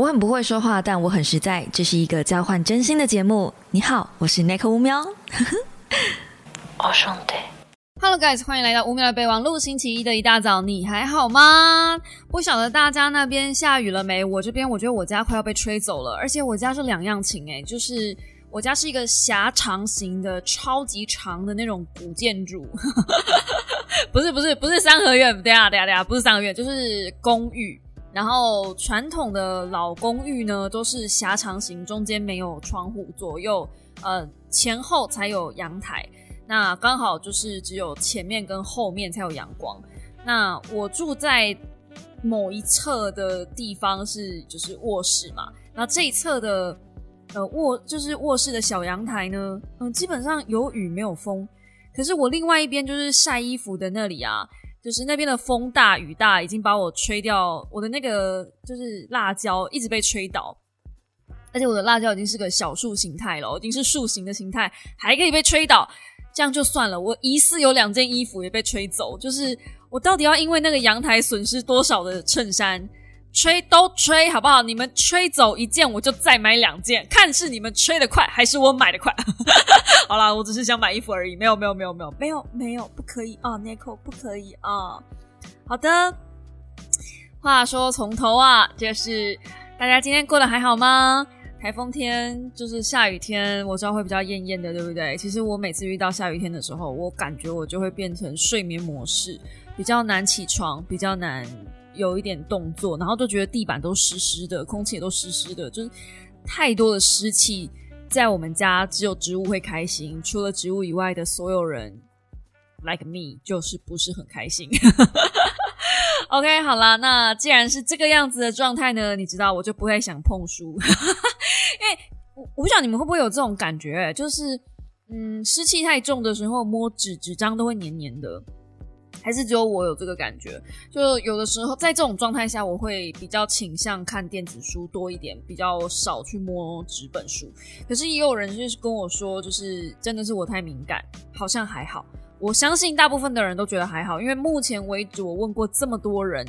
我很不会说话，但我很实在。这是一个交换真心的节目。你好，我是奈克乌喵。我兄弟，Hello guys，欢迎来到乌喵的备忘录。星期一的一大早，你还好吗？不晓得大家那边下雨了没？我这边我觉得我家快要被吹走了，而且我家是两样情诶，就是我家是一个狭长型的、超级长的那种古建筑，不是不是不是三合院，等下等下等下，不是三合院，就是公寓。然后传统的老公寓呢，都是狭长型，中间没有窗户，左右呃前后才有阳台。那刚好就是只有前面跟后面才有阳光。那我住在某一侧的地方是就是卧室嘛，那这一侧的呃卧就是卧室的小阳台呢，嗯，基本上有雨没有风。可是我另外一边就是晒衣服的那里啊。就是那边的风大雨大，已经把我吹掉。我的那个就是辣椒一直被吹倒，而且我的辣椒已经是个小树形态了，已经是树形的形态，还可以被吹倒，这样就算了。我疑似有两件衣服也被吹走，就是我到底要因为那个阳台损失多少的衬衫？吹都吹好不好？你们吹走一件，我就再买两件，看是你们吹的快还是我买的快。好啦，我只是想买衣服而已，没有没有没有没有没有没有，不可以啊，Nico 不可以啊。好的，话说从头啊，就是大家今天过得还好吗？台风天就是下雨天，我知道会比较艳艳的，对不对？其实我每次遇到下雨天的时候，我感觉我就会变成睡眠模式，比较难起床，比较难。有一点动作，然后都觉得地板都湿湿的，空气也都湿湿的，就是太多的湿气。在我们家，只有植物会开心，除了植物以外的所有人，like me，就是不是很开心。OK，好啦，那既然是这个样子的状态呢，你知道我就不会想碰书，因为我我不知道你们会不会有这种感觉，就是嗯，湿气太重的时候，摸纸纸张都会黏黏的。还是只有我有这个感觉，就有的时候在这种状态下，我会比较倾向看电子书多一点，比较少去摸纸本书。可是也有人就是跟我说，就是真的是我太敏感，好像还好。我相信大部分的人都觉得还好，因为目前为止我问过这么多人，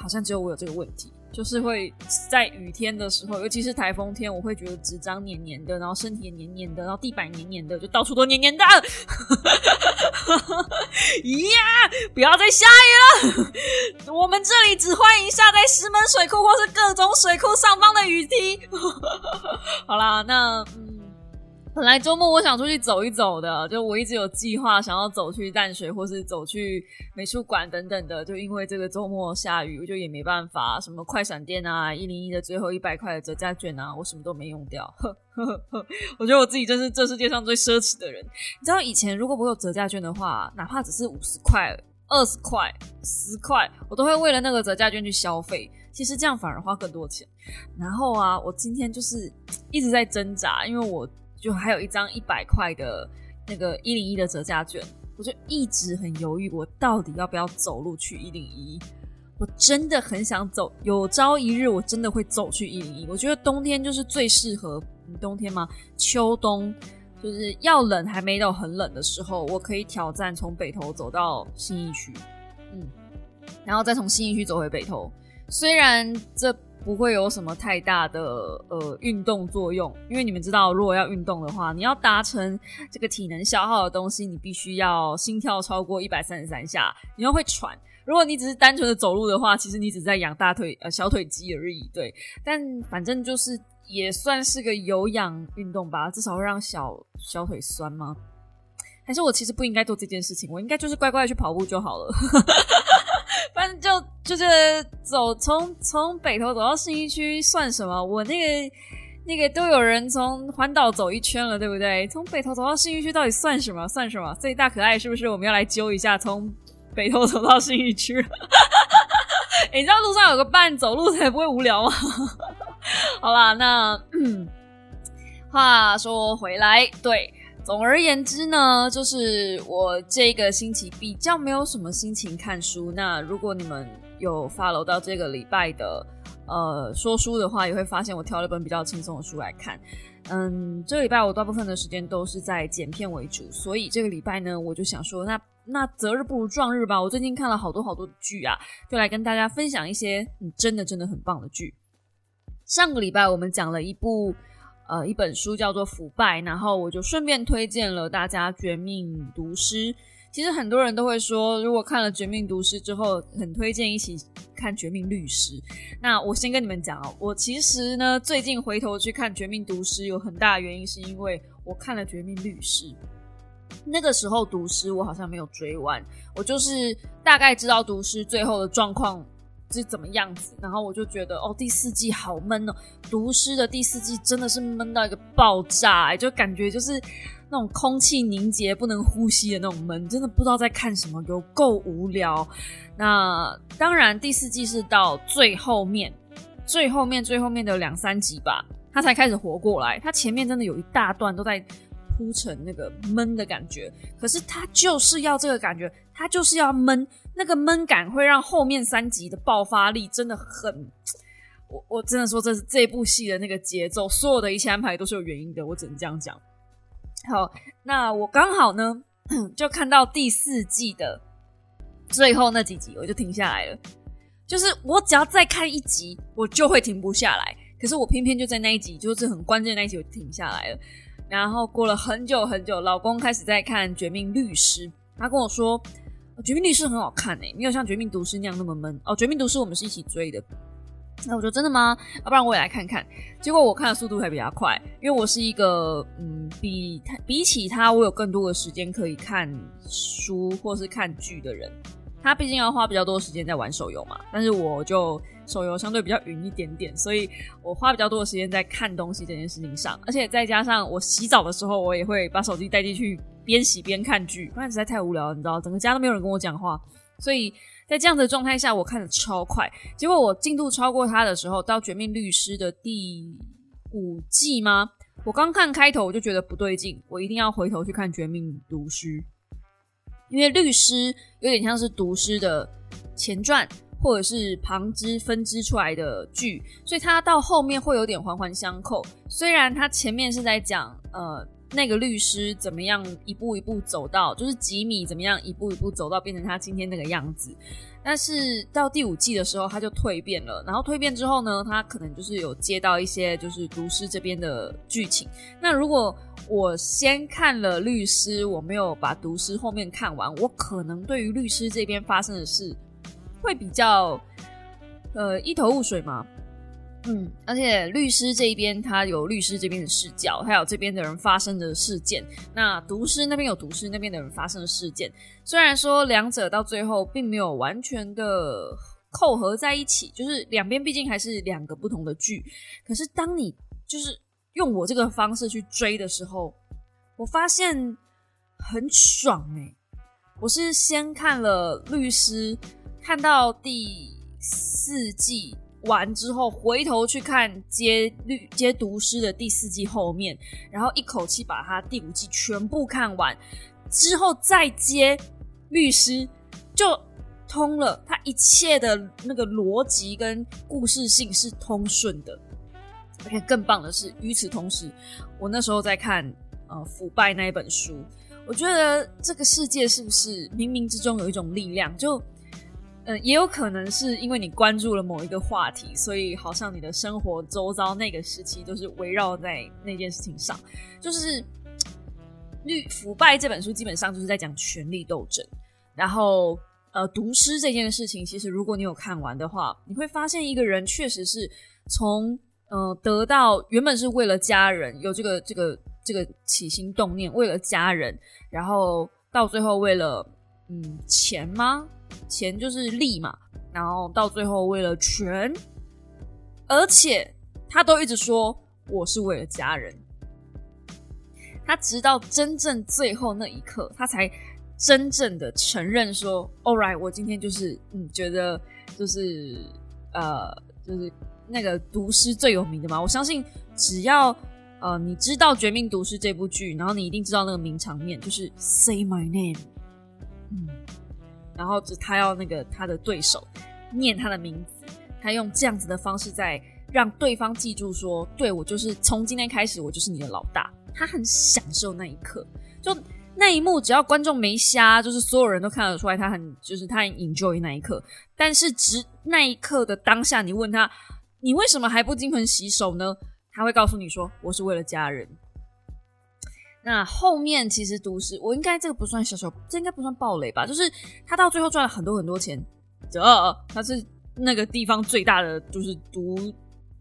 好像只有我有这个问题。就是会在雨天的时候，尤其是台风天，我会觉得纸张黏黏的，然后身体也黏黏的，然后地板黏黏的，就到处都黏黏的。呀，不要再下雨了！我们这里只欢迎下在石门水库或是各种水库上方的雨滴。好啦，那嗯。本来周末我想出去走一走的，就我一直有计划想要走去淡水或是走去美术馆等等的，就因为这个周末下雨，我就也没办法。什么快闪店啊，一零一的最后一百块的折价券啊，我什么都没用掉。我觉得我自己真是这世界上最奢侈的人。你知道以前如果我有折价券的话，哪怕只是五十块、二十块、十块，我都会为了那个折价券去消费。其实这样反而花更多钱。然后啊，我今天就是一直在挣扎，因为我。就还有一张一百块的那个一零一的折价券，我就一直很犹豫，我到底要不要走路去一零一？我真的很想走，有朝一日我真的会走去一零一。我觉得冬天就是最适合冬天吗？秋冬就是要冷还没到很冷的时候，我可以挑战从北头走到新义区，嗯，然后再从新义区走回北头。虽然这。不会有什么太大的呃运动作用，因为你们知道，如果要运动的话，你要达成这个体能消耗的东西，你必须要心跳超过一百三十三下，你要会喘。如果你只是单纯的走路的话，其实你只在养大腿呃小腿肌而已。对，但反正就是也算是个有氧运动吧，至少会让小小腿酸吗？还是我其实不应该做这件事情，我应该就是乖乖去跑步就好了。反正就就是走从从北头走到信义区算什么？我那个那个都有人从环岛走一圈了，对不对？从北头走到信义区到底算什么？算什么？最大可爱是不是？我们要来揪一下，从北头走到信义区。你知道路上有个伴，走路才不会无聊吗？好啦，那话说回来，对。总而言之呢，就是我这个星期比较没有什么心情看书。那如果你们有 follow 到这个礼拜的呃说书的话，也会发现我挑了一本比较轻松的书来看。嗯，这个礼拜我大部分的时间都是在剪片为主，所以这个礼拜呢，我就想说，那那择日不如撞日吧。我最近看了好多好多的剧啊，就来跟大家分享一些真的真的很棒的剧。上个礼拜我们讲了一部呃一本书叫做《腐败》，然后我就顺便推荐了大家《绝命毒师》。其实很多人都会说，如果看了《绝命毒师》之后，很推荐一起看《绝命律师》。那我先跟你们讲哦，我其实呢最近回头去看《绝命毒师》，有很大的原因是因为我看了《绝命律师》。那个时候毒师我好像没有追完，我就是大概知道毒师最后的状况是怎么样子，然后我就觉得哦第四季好闷哦，毒师的第四季真的是闷到一个爆炸，就感觉就是那种空气凝结不能呼吸的那种闷，真的不知道在看什么，有够无聊。那当然第四季是到最后面，最后面最后面的两三集吧，他才开始活过来，他前面真的有一大段都在。铺成那个闷的感觉，可是他就是要这个感觉，他就是要闷，那个闷感会让后面三集的爆发力真的很，我我真的说这是这部戏的那个节奏，所有的一切安排都是有原因的，我只能这样讲。好，那我刚好呢就看到第四季的最后那几集，我就停下来了。就是我只要再看一集，我就会停不下来。可是我偏偏就在那一集，就是很关键那一集，我停下来了。然后过了很久很久，老公开始在看《绝命律师》，他跟我说，《绝命律师》很好看诶，没有像《绝命毒师》那样那么闷哦。《绝命毒师》我们是一起追的，那我说真的吗？要不然我也来看看。结果我看的速度还比较快，因为我是一个嗯，比他比起他，我有更多的时间可以看书或是看剧的人。他毕竟要花比较多的时间在玩手游嘛，但是我就。手游相对比较匀一点点，所以我花比较多的时间在看东西这件事情上，而且再加上我洗澡的时候，我也会把手机带进去边洗边看剧，不然实在太无聊了，你知道，整个家都没有人跟我讲话，所以在这样的状态下，我看的超快。结果我进度超过他的时候，到《绝命律师》的第五季吗？我刚看开头我就觉得不对劲，我一定要回头去看《绝命毒师》，因为律师有点像是毒师的前传。或者是旁支分支出来的剧，所以它到后面会有点环环相扣。虽然它前面是在讲呃那个律师怎么样一步一步走到，就是吉米怎么样一步一步走到变成他今天那个样子，但是到第五季的时候他就蜕变了。然后蜕变之后呢，他可能就是有接到一些就是毒师这边的剧情。那如果我先看了律师，我没有把毒师后面看完，我可能对于律师这边发生的事。会比较呃一头雾水吗？嗯，而且律师这一边他有律师这边的视角，还有这边的人发生的事件。那毒师那边有毒师那边的人发生的事件。虽然说两者到最后并没有完全的扣合在一起，就是两边毕竟还是两个不同的剧。可是当你就是用我这个方式去追的时候，我发现很爽哎！我是先看了律师。看到第四季完之后，回头去看接律接毒师的第四季后面，然后一口气把他第五季全部看完之后，再接律师就通了。他一切的那个逻辑跟故事性是通顺的。而且更棒的是，与此同时，我那时候在看呃《腐败》那一本书，我觉得这个世界是不是冥冥之中有一种力量就。嗯，也有可能是因为你关注了某一个话题，所以好像你的生活周遭那个时期都是围绕在那件事情上。就是《律腐败》这本书基本上就是在讲权力斗争。然后，呃，读诗这件事情，其实如果你有看完的话，你会发现一个人确实是从呃得到原本是为了家人有这个这个这个起心动念，为了家人，然后到最后为了嗯钱吗？钱就是利嘛，然后到最后为了权，而且他都一直说我是为了家人。他直到真正最后那一刻，他才真正的承认说：“All right，我今天就是嗯，觉得就是呃，就是那个毒师最有名的嘛。我相信只要呃你知道《绝命毒师》这部剧，然后你一定知道那个名场面，就是 Say my name。”嗯。然后，就他要那个他的对手念他的名字，他用这样子的方式在让对方记住说：“对我就是从今天开始，我就是你的老大。”他很享受那一刻，就那一幕，只要观众没瞎，就是所有人都看得出来，他很就是他很 enjoy 那一刻。但是，只那一刻的当下，你问他：“你为什么还不金盆洗手呢？他会告诉你说，我是为了家人。那后面其实都是我应该这个不算小小，这应该不算暴雷吧？就是他到最后赚了很多很多钱，这他是那个地方最大的就是毒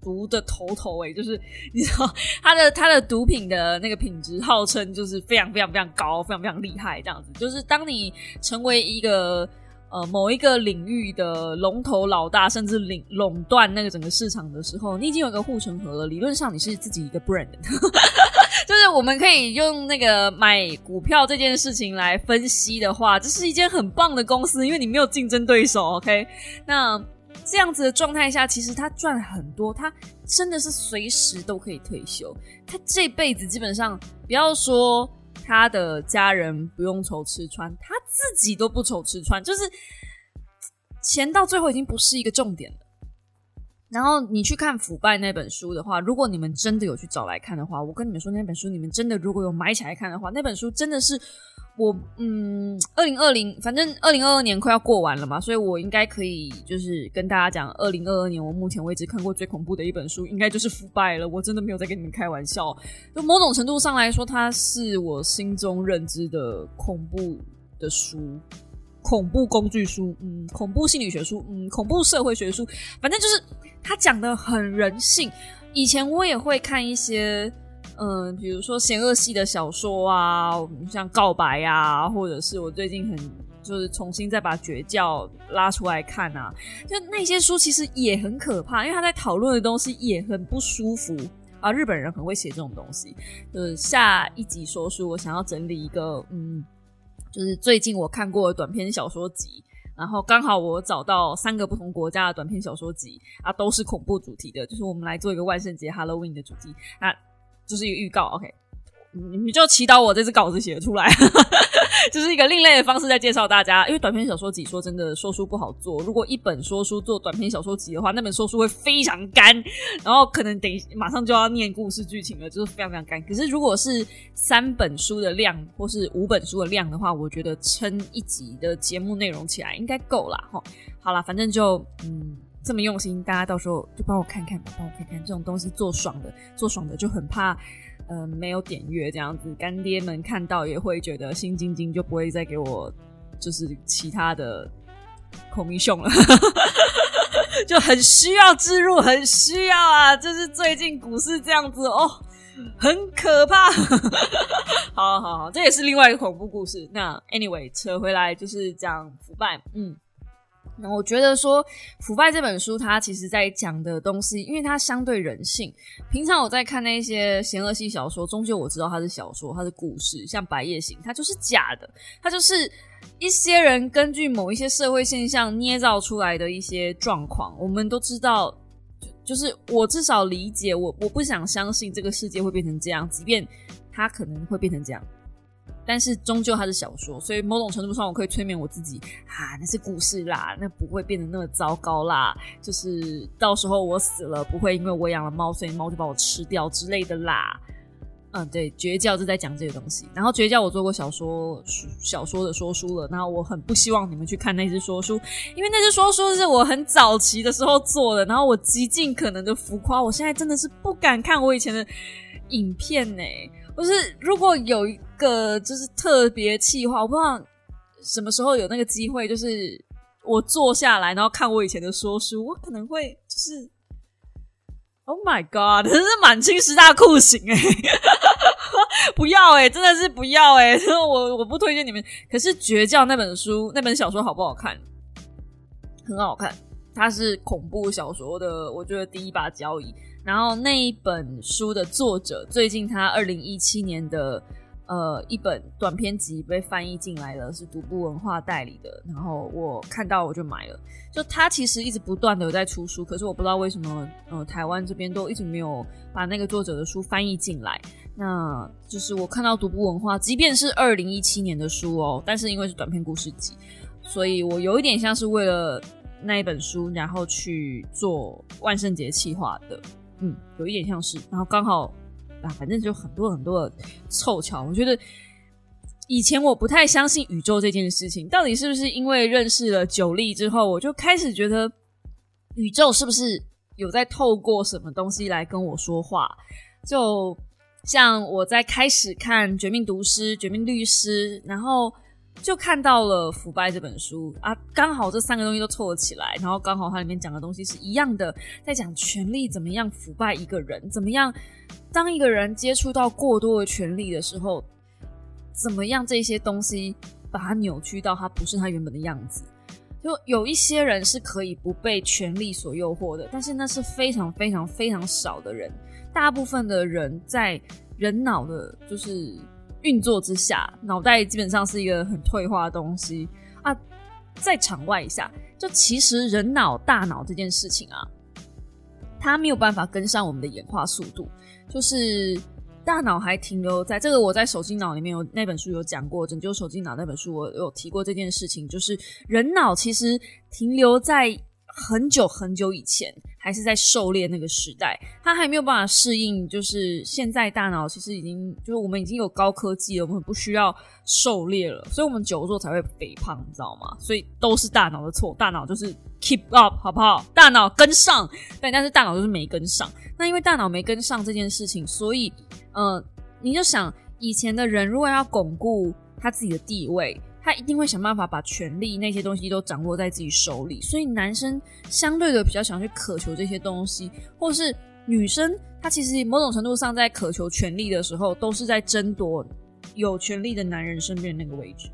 毒的头头哎，就是你知道他的他的毒品的那个品质号称就是非常非常非常高，非常非常厉害这样子。就是当你成为一个呃某一个领域的龙头老大，甚至领垄断那个整个市场的时候，你已经有一个护城河了。理论上你是自己一个 brand。就是我们可以用那个买股票这件事情来分析的话，这是一间很棒的公司，因为你没有竞争对手。OK，那这样子的状态下，其实他赚很多，他真的是随时都可以退休。他这辈子基本上，不要说他的家人不用愁吃穿，他自己都不愁吃穿，就是钱到最后已经不是一个重点了。然后你去看《腐败》那本书的话，如果你们真的有去找来看的话，我跟你们说，那本书你们真的如果有买起来看的话，那本书真的是我嗯，二零二零，反正二零二二年快要过完了嘛，所以我应该可以就是跟大家讲，二零二二年我目前为止看过最恐怖的一本书，应该就是《腐败》了。我真的没有在跟你们开玩笑，就某种程度上来说，它是我心中认知的恐怖的书。恐怖工具书，嗯，恐怖心理学书，嗯，恐怖社会学书，反正就是他讲的很人性。以前我也会看一些，嗯，比如说邪恶系的小说啊，像《告白》啊，或者是我最近很就是重新再把《绝教》拉出来看啊，就那些书其实也很可怕，因为他在讨论的东西也很不舒服啊。日本人很会写这种东西，就是下一集说书，我想要整理一个，嗯。就是最近我看过的短篇小说集，然后刚好我找到三个不同国家的短篇小说集啊，都是恐怖主题的。就是我们来做一个万圣节 Halloween 的主题，那就是一个预告，OK。你就祈祷我这支稿子写出来，就是一个另类的方式在介绍大家。因为短篇小说集说真的说书不好做，如果一本说书做短篇小说集的话，那本说书会非常干，然后可能等马上就要念故事剧情了，就是非常非常干。可是如果是三本书的量或是五本书的量的话，我觉得撑一集的节目内容起来应该够啦。哈。好啦，反正就嗯这么用心，大家到时候就帮我看看吧，帮我看看这种东西做爽的，做爽的就很怕。呃，没有点阅这样子，干爹们看到也会觉得心惊惊，就不会再给我就是其他的孔明熊了，就很需要植入，很需要啊！就是最近股市这样子哦，很可怕。好好好，这也是另外一个恐怖故事。那 anyway，扯回来就是讲腐败，嗯。那我觉得说《腐败》这本书，它其实在讲的东西，因为它相对人性。平常我在看那些邪恶系小说，终究我知道它是小说，它是故事。像《白夜行》，它就是假的，它就是一些人根据某一些社会现象捏造出来的一些状况。我们都知道，就是我至少理解，我我不想相信这个世界会变成这样，即便它可能会变成这样。但是终究它是小说，所以某种程度上我可以催眠我自己啊，那是故事啦，那不会变得那么糟糕啦。就是到时候我死了，不会因为我养了猫，所以猫就把我吃掉之类的啦。嗯，对，绝教是在讲这个东西。然后绝教我做过小说小说的说书了，然后我很不希望你们去看那只说书，因为那只说书是我很早期的时候做的，然后我极尽可能的浮夸，我现在真的是不敢看我以前的影片呢。不是，如果有个就是特别气话，我不知道什么时候有那个机会，就是我坐下来，然后看我以前的说书，我可能会就是，Oh my God，真是满清十大酷刑哎，不要哎，真的是不要哎，我我不推荐你们。可是《绝教》那本书，那本小说好不好看？很好看，它是恐怖小说的，我觉得第一把交椅。然后那一本书的作者，最近他二零一七年的呃一本短篇集被翻译进来了，是独步文化代理的。然后我看到我就买了。就他其实一直不断的有在出书，可是我不知道为什么，呃，台湾这边都一直没有把那个作者的书翻译进来。那就是我看到独步文化，即便是二零一七年的书哦，但是因为是短篇故事集，所以我有一点像是为了那一本书，然后去做万圣节企划的。嗯，有一点像是，然后刚好啊，反正就很多很多的凑巧。我觉得以前我不太相信宇宙这件事情，到底是不是因为认识了九力之后，我就开始觉得宇宙是不是有在透过什么东西来跟我说话。就像我在开始看《绝命毒师》《绝命律师》，然后就看到了《腐败》这本书啊，刚好这三个东西都凑了起来，然后刚好它里面讲的东西是一样的，在讲权力怎么样腐败一个人，怎么样当一个人接触到过多的权力的时候，怎么样这些东西把它扭曲到它不是它原本的样子。就有一些人是可以不被权力所诱惑的，但是那是非常非常非常少的人。大部分的人在人脑的，就是运作之下，脑袋基本上是一个很退化的东西啊。在场外一下，就其实人脑大脑这件事情啊，它没有办法跟上我们的演化速度，就是。大脑还停留在这个，我在手机脑里面有那本书有讲过，拯救手机脑那本书我有提过这件事情，就是人脑其实停留在很久很久以前，还是在狩猎那个时代，他还没有办法适应，就是现在大脑其实已经就是我们已经有高科技了，我们不需要狩猎了，所以我们久坐才会肥胖，你知道吗？所以都是大脑的错，大脑就是 keep up 好不好？大脑跟上，对，但是大脑就是没跟上。那因为大脑没跟上这件事情，所以。嗯，你就想以前的人，如果要巩固他自己的地位，他一定会想办法把权力那些东西都掌握在自己手里。所以男生相对的比较想去渴求这些东西，或是女生，她其实某种程度上在渴求权力的时候，都是在争夺有权力的男人身边那个位置，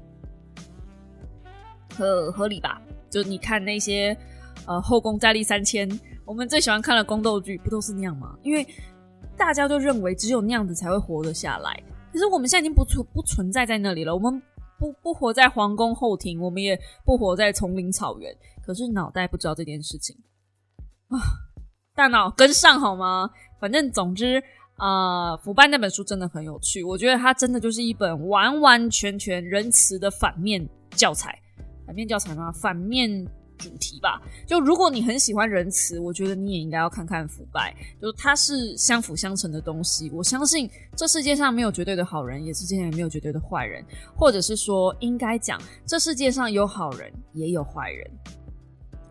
合合理吧？就你看那些呃后宫佳丽三千，我们最喜欢看的宫斗剧，不都是那样吗？因为。大家都认为只有那样子才会活得下来，可是我们现在已经不存不存在在那里了。我们不不活在皇宫后庭，我们也不活在丛林草原。可是脑袋不知道这件事情啊，大脑跟上好吗？反正总之啊，腐败那本书真的很有趣，我觉得它真的就是一本完完全全仁慈的反面教材。反面教材吗？反面。主题吧，就如果你很喜欢仁慈，我觉得你也应该要看看腐败，就它是相辅相成的东西。我相信这世界上没有绝对的好人，也世界上也没有绝对的坏人，或者是说应该讲，这世界上有好人也有坏人。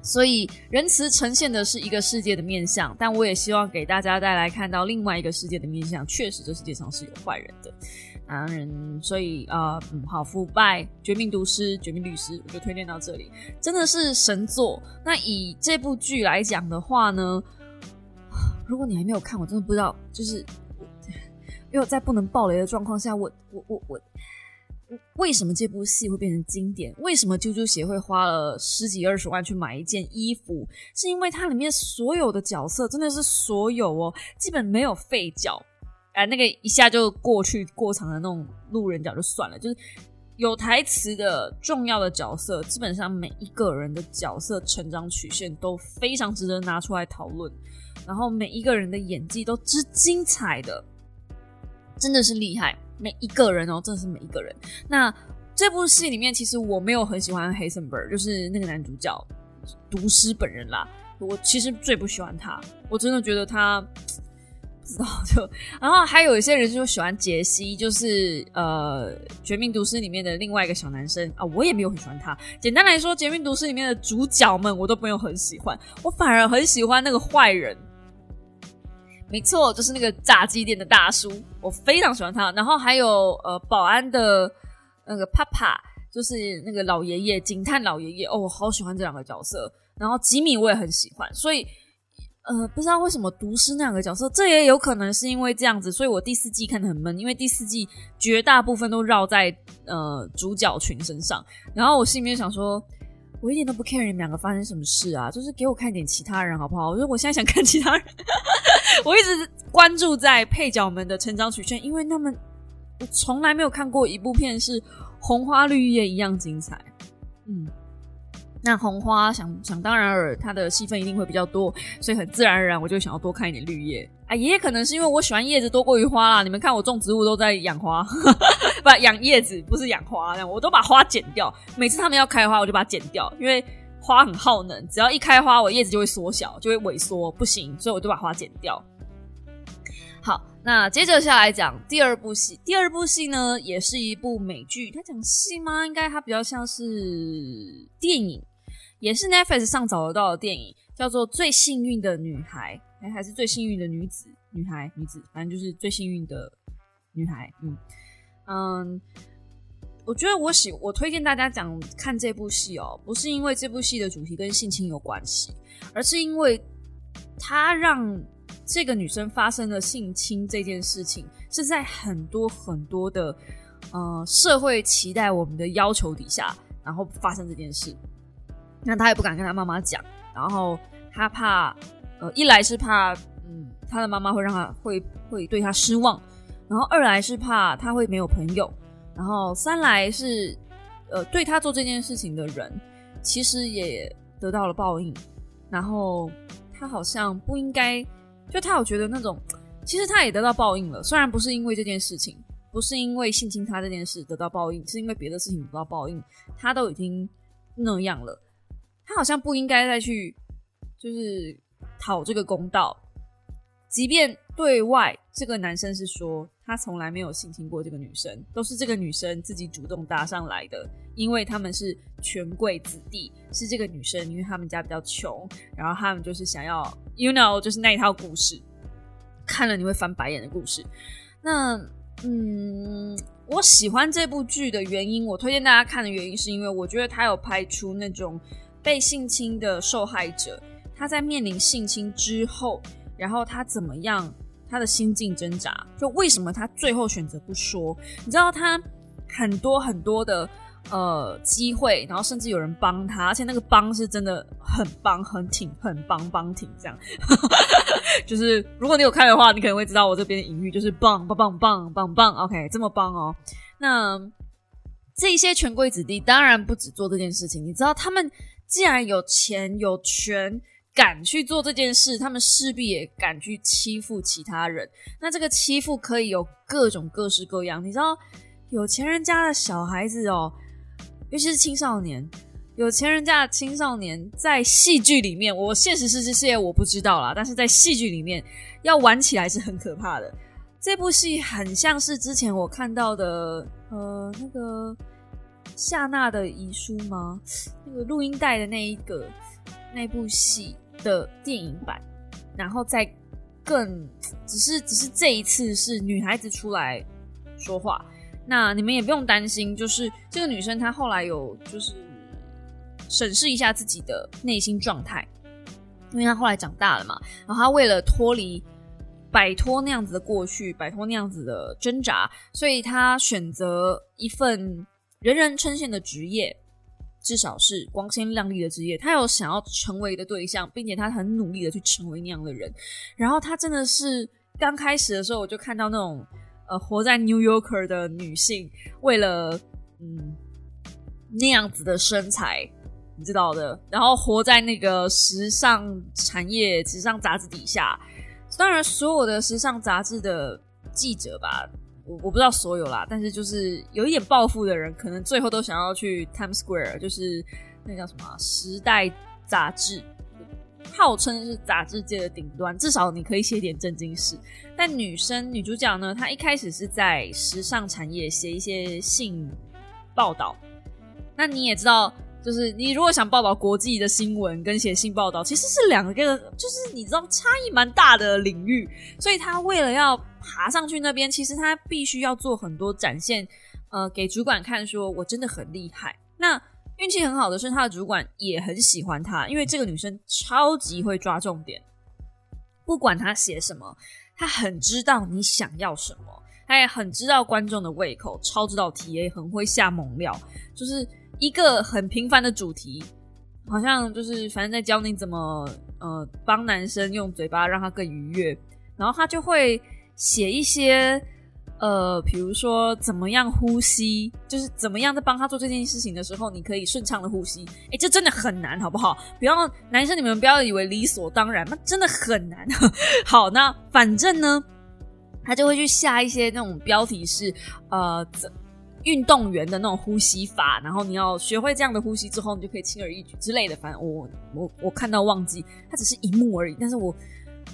所以仁慈呈现的是一个世界的面相，但我也希望给大家带来看到另外一个世界的面相。确实，这世界上是有坏人的。男人，所以啊，嗯，好，腐败、绝命毒师、绝命律师，我就推荐到这里，真的是神作。那以这部剧来讲的话呢，如果你还没有看，我真的不知道，就是因为在不能爆雷的状况下，我我我我，为什么这部戏会变成经典？为什么啾啾协会花了十几二十万去买一件衣服？是因为它里面所有的角色真的是所有哦，基本没有废角。哎，那个一下就过去过场的那种路人角就算了，就是有台词的重要的角色，基本上每一个人的角色成长曲线都非常值得拿出来讨论，然后每一个人的演技都之精彩的，真的是厉害，每一个人哦，真的是每一个人。那这部戏里面，其实我没有很喜欢黑森伯，就是那个男主角毒师本人啦，我其实最不喜欢他，我真的觉得他。知道就，然后还有一些人就喜欢杰西，就是呃《绝命毒师》里面的另外一个小男生啊，我也没有很喜欢他。简单来说，《绝命毒师》里面的主角们我都没有很喜欢，我反而很喜欢那个坏人。没错，就是那个炸鸡店的大叔，我非常喜欢他。然后还有呃保安的那个帕帕，就是那个老爷爷警探老爷爷哦，我好喜欢这两个角色。然后吉米我也很喜欢，所以。呃，不知道为什么毒师那两个角色，这也有可能是因为这样子，所以我第四季看的很闷，因为第四季绝大部分都绕在呃主角群身上，然后我心里面想说，我一点都不 care 你们两个发生什么事啊，就是给我看点其他人好不好？我说我现在想看其他人，我一直关注在配角们的成长曲线，因为他们我从来没有看过一部片是红花绿叶一样精彩，嗯。那红花想想当然尔，它的戏份一定会比较多，所以很自然而然我就想要多看一点绿叶啊，也可能是因为我喜欢叶子多过于花啦。你们看我种植物都在养花，不养叶子，不是养花，我都把花剪掉。每次他们要开花，我就把它剪掉，因为花很耗能，只要一开花，我叶子就会缩小，就会萎缩，不行，所以我就把花剪掉。好，那接着下来讲第二部戏。第二部戏呢，也是一部美剧，它讲戏吗？应该它比较像是电影。也是 Netflix 上找得到的电影，叫做《最幸运的女孩》，哎，还是最幸运的女子、女孩、女子，反正就是最幸运的女孩。嗯嗯，我觉得我喜我推荐大家讲看这部戏哦，不是因为这部戏的主题跟性侵有关系，而是因为它让这个女生发生了性侵这件事情，是在很多很多的呃社会期待我们的要求底下。然后发生这件事，那他也不敢跟他妈妈讲，然后他怕，呃，一来是怕，嗯，他的妈妈会让他会会对他失望，然后二来是怕他会没有朋友，然后三来是，呃，对他做这件事情的人其实也得到了报应，然后他好像不应该，就他有觉得那种，其实他也得到报应了，虽然不是因为这件事情。不是因为性侵他这件事得到报应，是因为别的事情得到报应。他都已经那样了，他好像不应该再去就是讨这个公道。即便对外这个男生是说他从来没有性侵过这个女生，都是这个女生自己主动搭上来的，因为他们是权贵子弟，是这个女生，因为他们家比较穷，然后他们就是想要，you know，就是那一套故事，看了你会翻白眼的故事。那。嗯，我喜欢这部剧的原因，我推荐大家看的原因，是因为我觉得他有拍出那种被性侵的受害者，他在面临性侵之后，然后他怎么样，他的心境挣扎，就为什么他最后选择不说？你知道他很多很多的。呃，机会，然后甚至有人帮他，而且那个帮是真的很帮、很挺、很帮帮挺这样。就是如果你有看的话，你可能会知道我这边的隐喻就是棒棒棒棒棒棒。OK，这么棒哦。那这些权贵子弟当然不止做这件事情，你知道他们既然有钱有权，敢去做这件事，他们势必也敢去欺负其他人。那这个欺负可以有各种各式各样，你知道有钱人家的小孩子哦。尤其是青少年，有钱人家的青少年，在戏剧里面，我现实世界我不知道啦，但是在戏剧里面，要玩起来是很可怕的。这部戏很像是之前我看到的，呃，那个夏娜的遗书吗？那个录音带的那一个那部戏的电影版，然后再更，只是只是这一次是女孩子出来说话。那你们也不用担心，就是这个女生她后来有就是审视一下自己的内心状态，因为她后来长大了嘛，然后她为了脱离、摆脱那样子的过去，摆脱那样子的挣扎，所以她选择一份人人称羡的职业，至少是光鲜亮丽的职业。他有想要成为的对象，并且他很努力的去成为那样的人。然后他真的是刚开始的时候，我就看到那种。呃，活在 New Yorker 的女性，为了嗯那样子的身材，你知道的，然后活在那个时尚产业、时尚杂志底下。当然，所有的时尚杂志的记者吧，我我不知道所有啦，但是就是有一点抱负的人，可能最后都想要去 Times Square，就是那叫什么《时代》杂志。号称是杂志界的顶端，至少你可以写点正经事。但女生女主角呢，她一开始是在时尚产业写一些性报道。那你也知道，就是你如果想报道国际的新闻跟写性报道，其实是两个，就是你知道差异蛮大的领域。所以他为了要爬上去那边，其实他必须要做很多展现，呃，给主管看，说我真的很厉害。那运气很好的是，他的主管也很喜欢他，因为这个女生超级会抓重点，不管他写什么，他很知道你想要什么，他也很知道观众的胃口，超知道 TA，很会下猛料，就是一个很平凡的主题，好像就是反正在教你怎么呃帮男生用嘴巴让他更愉悦，然后他就会写一些。呃，比如说怎么样呼吸，就是怎么样在帮他做这件事情的时候，你可以顺畅的呼吸。哎，这真的很难，好不好？不要男生你们不要以为理所当然，那真的很难。好，那反正呢，他就会去下一些那种标题是呃运动员的那种呼吸法，然后你要学会这样的呼吸之后，你就可以轻而易举之类的。反正我我我看到忘记，它只是一幕而已，但是我。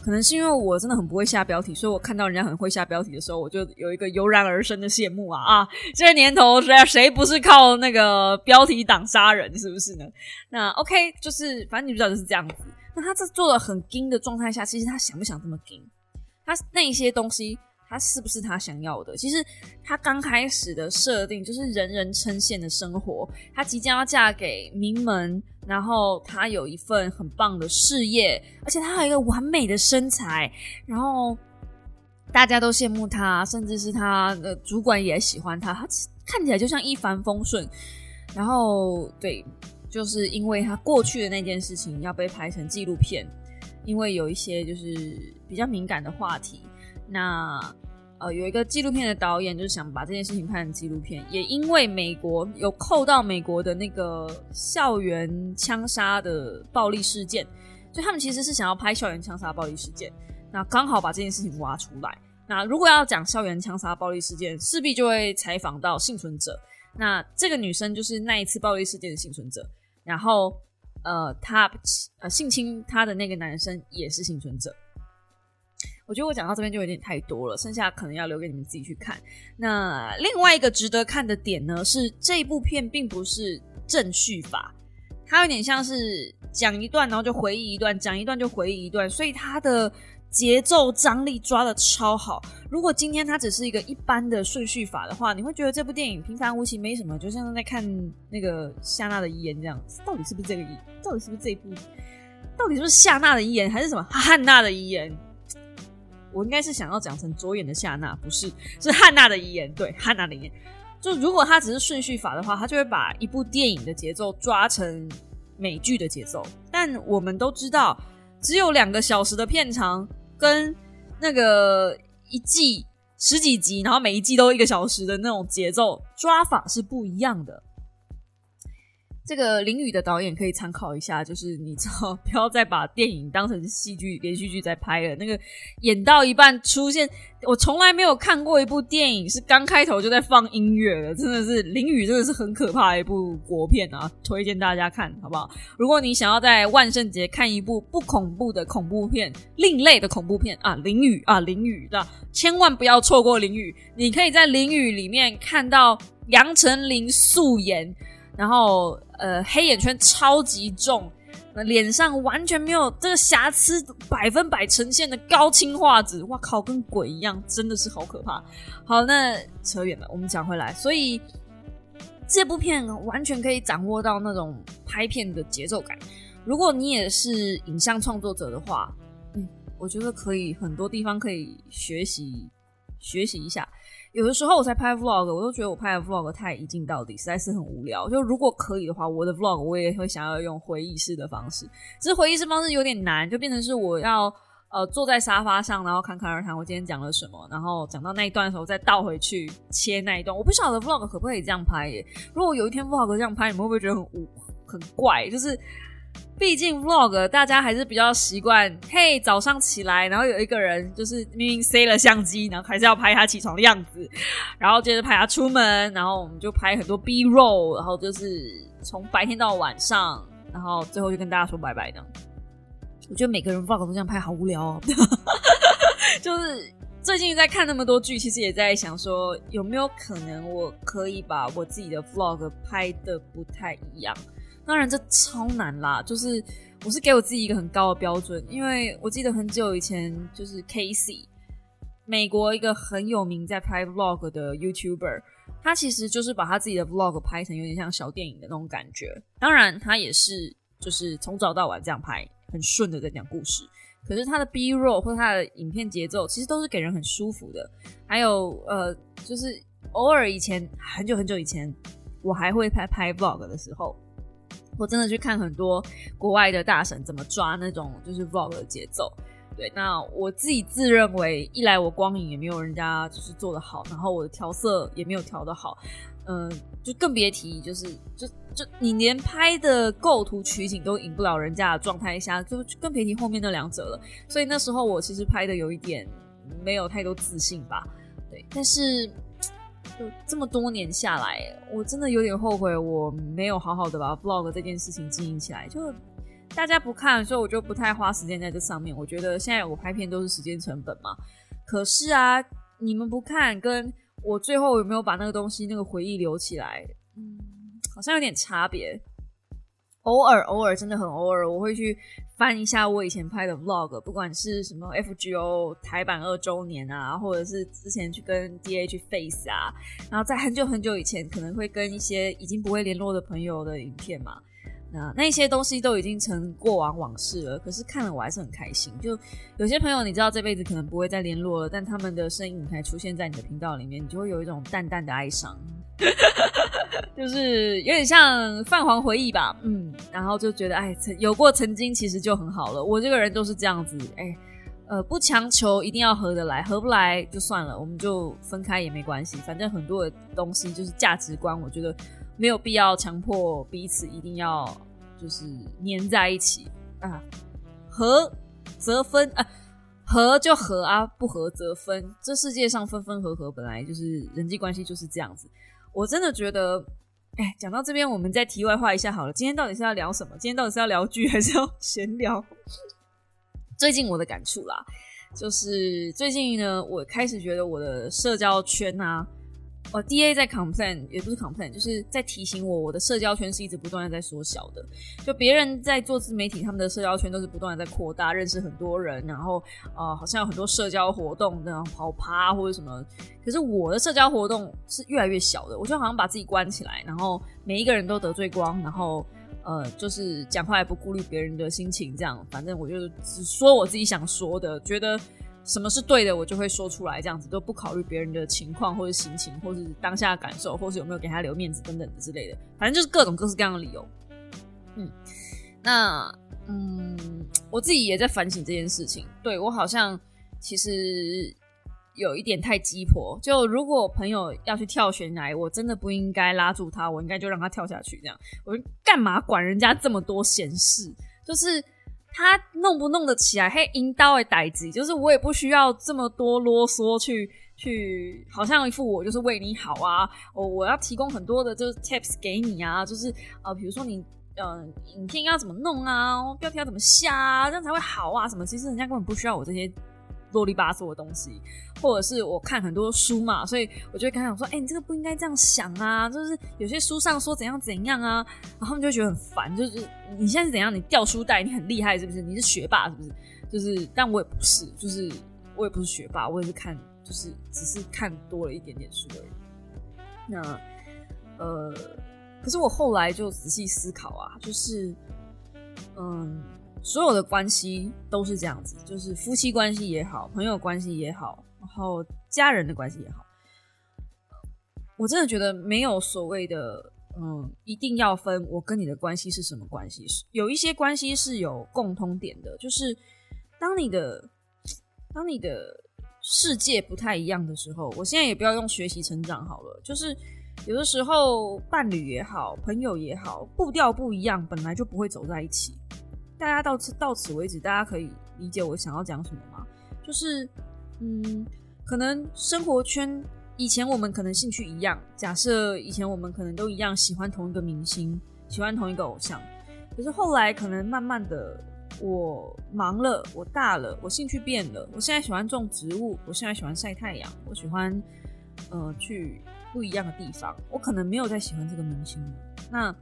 可能是因为我真的很不会下标题，所以我看到人家很会下标题的时候，我就有一个油然而生的羡慕啊啊！这年头谁谁不是靠那个标题党杀人，是不是呢？那 OK，就是反正女主角就是这样子。那他这做的很精的状态下，其实他想不想这么精？他那些东西，他是不是他想要的？其实他刚开始的设定就是人人称羡的生活，他即将要嫁给名门，然后他有一份很棒的事业，而且他还有一个完美的身材，然后大家都羡慕他，甚至是他的主管也喜欢他，他看起来就像一帆风顺。然后对，就是因为他过去的那件事情要被拍成纪录片。因为有一些就是比较敏感的话题，那呃有一个纪录片的导演就是想把这件事情拍成纪录片，也因为美国有扣到美国的那个校园枪杀的暴力事件，所以他们其实是想要拍校园枪杀暴力事件，那刚好把这件事情挖出来。那如果要讲校园枪杀暴力事件，势必就会采访到幸存者，那这个女生就是那一次暴力事件的幸存者，然后。呃，她呃性侵她的那个男生也是幸存者。我觉得我讲到这边就有点太多了，剩下可能要留给你们自己去看。那另外一个值得看的点呢，是这部片并不是正序法，它有点像是讲一段然后就回忆一段，讲一段就回忆一段，所以它的。节奏张力抓的超好。如果今天它只是一个一般的顺序法的话，你会觉得这部电影平凡无奇，没什么，就像在看那个夏娜的遗言这样。到底是不是这个遗？到底是不是这一部？到底是不是夏娜的遗言，还是什么汉娜的遗言？我应该是想要讲成左眼的夏娜，不是，是汉娜的遗言。对，汉娜的遗言。就如果它只是顺序法的话，它就会把一部电影的节奏抓成美剧的节奏。但我们都知道。只有两个小时的片长，跟那个一季十几集，然后每一季都一个小时的那种节奏抓法是不一样的。这个淋雨的导演可以参考一下，就是你知道，不要再把电影当成戏剧连续剧在拍了。那个演到一半出现，我从来没有看过一部电影是刚开头就在放音乐的，真的是淋雨真的是很可怕的一部国片啊！推荐大家看好不好？如果你想要在万圣节看一部不恐怖的恐怖片、另类的恐怖片啊，淋雨啊，淋雨的，千万不要错过淋雨。你可以在淋雨里面看到杨丞琳素颜。然后，呃，黑眼圈超级重，那脸上完全没有这个瑕疵，百分百呈现的高清画质，哇靠，跟鬼一样，真的是好可怕。好，那扯远了，我们讲回来，所以这部片完全可以掌握到那种拍片的节奏感。如果你也是影像创作者的话，嗯，我觉得可以很多地方可以学习学习一下。有的时候我才拍 vlog，我都觉得我拍的 vlog 太一镜到底，实在是很无聊。就如果可以的话，我的 vlog 我也会想要用回忆式的方式，只是回忆式方式有点难，就变成是我要呃坐在沙发上，然后侃侃而谈我今天讲了什么，然后讲到那一段的时候再倒回去切那一段。我不晓得 vlog 可不可以这样拍耶？如果有一天 vlog 这样拍，你们会不会觉得很无很怪？就是。毕竟 vlog 大家还是比较习惯，嘿，早上起来，然后有一个人就是明明塞了相机，然后还是要拍他起床的样子，然后接着拍他出门，然后我们就拍很多 B roll，然后就是从白天到晚上，然后最后就跟大家说拜拜的。我觉得每个人 vlog 都这样拍好无聊哦。就是最近在看那么多剧，其实也在想说，有没有可能我可以把我自己的 vlog 拍的不太一样。当然，这超难啦！就是我是给我自己一个很高的标准，因为我记得很久以前，就是 Casey，美国一个很有名在拍 vlog 的 YouTuber，他其实就是把他自己的 vlog 拍成有点像小电影的那种感觉。当然，他也是就是从早到晚这样拍，很顺的在讲故事。可是他的 B roll 或他的影片节奏，其实都是给人很舒服的。还有呃，就是偶尔以前很久很久以前，我还会拍拍 vlog 的时候。我真的去看很多国外的大神怎么抓那种就是 vlog 的节奏，对，那我自己自认为一来我光影也没有人家就是做的好，然后我的调色也没有调的好，嗯，就更别提就是就就你连拍的构图取景都赢不了人家的状态下，就更别提后面那两者了。所以那时候我其实拍的有一点没有太多自信吧，对，但是。就这么多年下来，我真的有点后悔，我没有好好的把 vlog 这件事情经营起来。就大家不看，所以我就不太花时间在这上面。我觉得现在我拍片都是时间成本嘛。可是啊，你们不看，跟我最后有没有把那个东西、那个回忆留起来，嗯，好像有点差别。偶尔，偶尔真的很偶尔，我会去翻一下我以前拍的 vlog，不管是什么 FGO 台版二周年啊，或者是之前去跟 DH face 啊，然后在很久很久以前可能会跟一些已经不会联络的朋友的影片嘛。那那些东西都已经成过往往事了，可是看了我还是很开心。就有些朋友，你知道这辈子可能不会再联络了，但他们的身影还出现在你的频道里面，你就会有一种淡淡的哀伤，就是有点像泛黄回忆吧。嗯，然后就觉得，哎，曾有过曾经，其实就很好了。我这个人都是这样子，哎，呃，不强求一定要合得来，合不来就算了，我们就分开也没关系。反正很多的东西就是价值观，我觉得。没有必要强迫彼此一定要就是黏在一起啊，合则分啊，合就合啊，不合则分。这世界上分分合合本来就是人际关系就是这样子。我真的觉得，哎，讲到这边，我们再题外话一下好了。今天到底是要聊什么？今天到底是要聊剧还是要闲聊？最近我的感触啦，就是最近呢，我开始觉得我的社交圈啊。哦，D A 在 complain，也不是 complain，就是在提醒我，我的社交圈是一直不断的在缩小的。就别人在做自媒体，他们的社交圈都是不断的在扩大，认识很多人，然后呃，好像有很多社交活动，然后跑趴或者什么。可是我的社交活动是越来越小的，我就好像把自己关起来，然后每一个人都得罪光，然后呃，就是讲话也不顾虑别人的心情，这样，反正我就只说我自己想说的，觉得。什么是对的，我就会说出来，这样子都不考虑别人的情况或者心情，或是当下的感受，或是有没有给他留面子等等之类的，反正就是各种各式各样的理由。嗯，那嗯，我自己也在反省这件事情。对我好像其实有一点太鸡婆。就如果朋友要去跳悬崖，我真的不应该拉住他，我应该就让他跳下去。这样，我干嘛管人家这么多闲事？就是。他弄不弄得起来？嘿，阴刀的代子，就是我也不需要这么多啰嗦去去，好像一副我就是为你好啊，我我要提供很多的就是 tips 给你啊，就是呃，比如说你嗯，影片要怎么弄啊，标题要怎么下啊，这样才会好啊，什么？其实人家根本不需要我这些。啰里吧嗦的东西，或者是我看很多书嘛，所以我就会跟他讲说：“哎，你这个不应该这样想啊，就是有些书上说怎样怎样啊。”然后他们就觉得很烦，就是你现在是怎样？你掉书袋，你很厉害是不是？你是学霸是不是？就是，但我也不是，就是我也不是学霸，我也是看，就是只是看多了一点点书而已。那呃，可是我后来就仔细思考啊，就是嗯。所有的关系都是这样子，就是夫妻关系也好，朋友关系也好，然后家人的关系也好，我真的觉得没有所谓的嗯，一定要分我跟你的关系是什么关系。有一些关系是有共通点的，就是当你的 当你的世界不太一样的时候，我现在也不要用学习成长好了，就是有的时候伴侣也好，朋友也好，步调不一样，本来就不会走在一起。大家到此到此为止，大家可以理解我想要讲什么吗？就是，嗯，可能生活圈以前我们可能兴趣一样，假设以前我们可能都一样喜欢同一个明星，喜欢同一个偶像，可是后来可能慢慢的，我忙了，我大了，我兴趣变了，我现在喜欢种植物，我现在喜欢晒太阳，我喜欢，呃，去不一样的地方，我可能没有再喜欢这个明星了，那。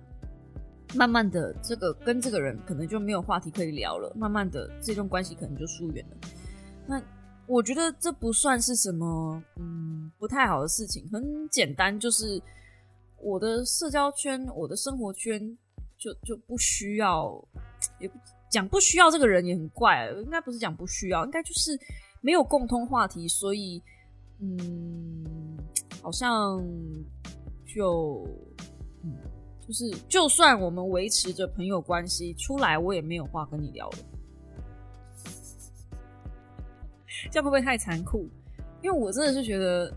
慢慢的，这个跟这个人可能就没有话题可以聊了。慢慢的，这段关系可能就疏远了。那我觉得这不算是什么，嗯，不太好的事情。很简单，就是我的社交圈，我的生活圈就就不需要，也不讲不需要这个人也很怪。应该不是讲不需要，应该就是没有共通话题，所以，嗯，好像就，嗯。就是，就算我们维持着朋友关系，出来我也没有话跟你聊了。这样会不会太残酷？因为我真的是觉得，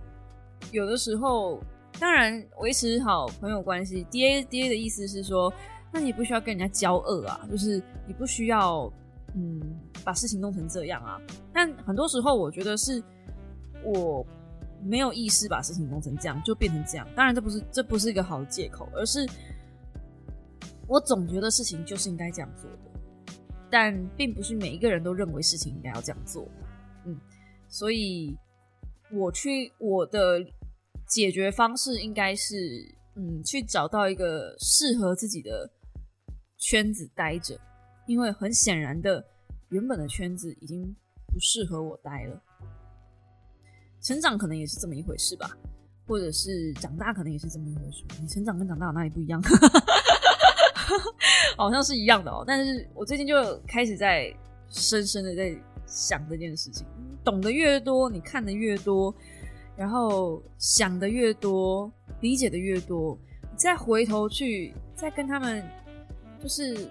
有的时候，当然维持好朋友关系，D A D A 的意思是说，那你不需要跟人家交恶啊，就是你不需要，嗯，把事情弄成这样啊。但很多时候，我觉得是我没有意识把事情弄成这样，就变成这样。当然，这不是这不是一个好的借口，而是。我总觉得事情就是应该这样做的，但并不是每一个人都认为事情应该要这样做。嗯，所以我去我的解决方式应该是，嗯，去找到一个适合自己的圈子待着。因为很显然的，原本的圈子已经不适合我待了。成长可能也是这么一回事吧，或者是长大可能也是这么一回事。你成长跟长大有哪里不一样？好像是一样的哦。但是我最近就开始在深深的在想这件事情。懂得越多，你看的越多，然后想的越多，理解的越多，你再回头去再跟他们，就是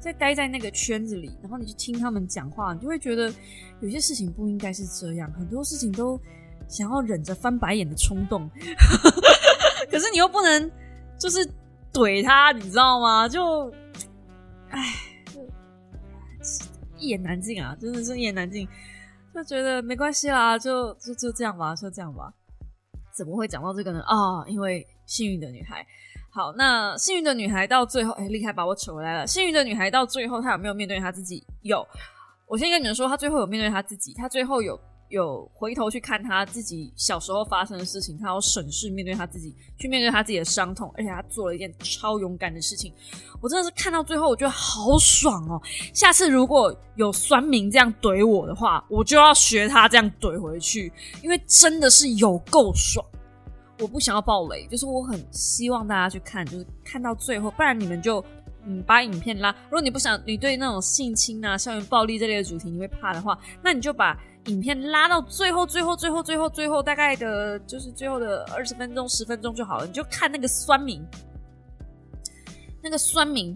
再待在那个圈子里，然后你去听他们讲话，你就会觉得有些事情不应该是这样，很多事情都。想要忍着翻白眼的冲动，可是你又不能就是怼他，你知道吗？就，唉，一言难尽啊，真的是一言难尽。就觉得没关系啦，就就就这样吧，就这样吧。怎么会讲到这个呢？啊，因为幸运的女孩。好，那幸运的女孩到最后，哎，厉害，把我扯回来了。幸运的女孩到最后，她有没有面对她自己？有。我先跟你们说，她最后有面对她自己，她最后有。有回头去看他自己小时候发生的事情，他要审视面对他自己，去面对他自己的伤痛，而且他做了一件超勇敢的事情。我真的是看到最后，我觉得好爽哦！下次如果有酸民这样怼我的话，我就要学他这样怼回去，因为真的是有够爽。我不想要暴雷，就是我很希望大家去看，就是看到最后，不然你们就嗯把影片拉。如果你不想，你对那种性侵啊、校园暴力这类的主题你会怕的话，那你就把。影片拉到最后，最后，最后，最后，最后，大概的就是最后的二十分钟、十分钟就好了。你就看那个酸民，那个酸民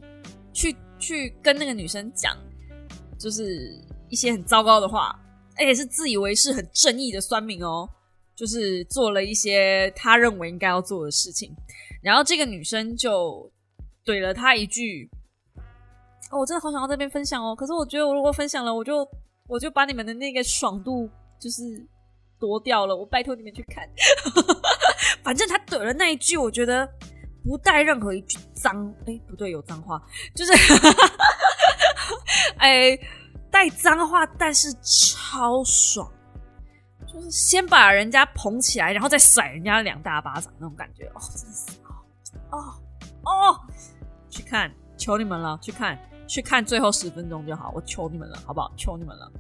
去去跟那个女生讲，就是一些很糟糕的话，而且是自以为是很正义的酸民哦，就是做了一些他认为应该要做的事情，然后这个女生就怼了他一句：“哦，我真的好想要这边分享哦，可是我觉得我如果分享了，我就……”我就把你们的那个爽度就是夺掉了，我拜托你们去看。反正他怼了那一句，我觉得不带任何一句脏，哎，不对，有脏话，就是哎带脏话，但是超爽，就是先把人家捧起来，然后再甩人家两大巴掌那种感觉，哦，真的是哦哦，去看，求你们了，去看。去看最后十分钟就好，我求你们了，好不好？求你们了。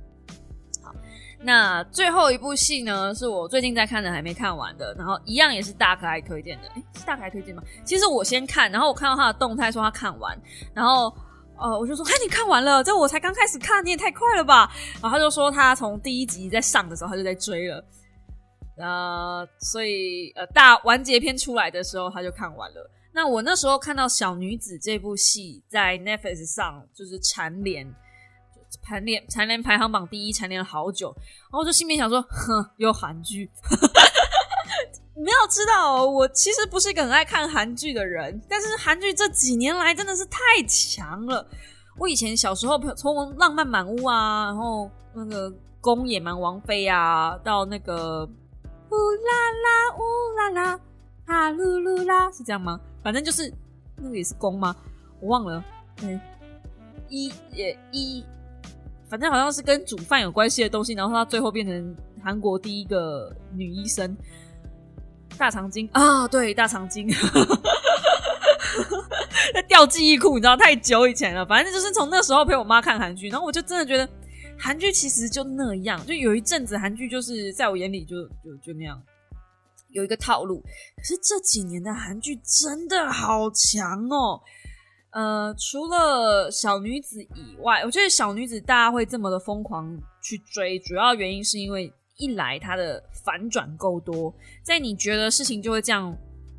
好，那最后一部戏呢，是我最近在看的，还没看完的。然后一样也是大可爱推荐的，诶，是大可爱推荐吗？其实我先看，然后我看到他的动态说他看完，然后呃，我就说，哎，你看完了？这我才刚开始看，你也太快了吧？然后他就说他从第一集在上的时候他就在追了，呃，所以呃大完结篇出来的时候他就看完了。那我那时候看到《小女子》这部戏在 Netflix 上就是蝉联，蝉联蝉联排行榜第一，蝉联了好久。然后就心里想说，哼，有韩剧。没有知道，我其实不是一个很爱看韩剧的人，但是韩剧这几年来真的是太强了。我以前小时候从《浪漫满屋》啊，然后那个《宫野蛮王妃》啊，到那个乌啦啦乌啦啦哈噜噜啦，是这样吗？反正就是那个也是公吗？我忘了。嗯，一也一，反正好像是跟煮饭有关系的东西。然后他最后变成韩国第一个女医生，大长今啊，对，大长今，在 掉记忆库，你知道太久以前了。反正就是从那时候陪我妈看韩剧，然后我就真的觉得韩剧其实就那样。就有一阵子韩剧就是在我眼里就就就那样。有一个套路，可是这几年的韩剧真的好强哦。呃，除了小女子以外，我觉得小女子大家会这么的疯狂去追，主要原因是因为一来它的反转够多，在你觉得事情就会这样，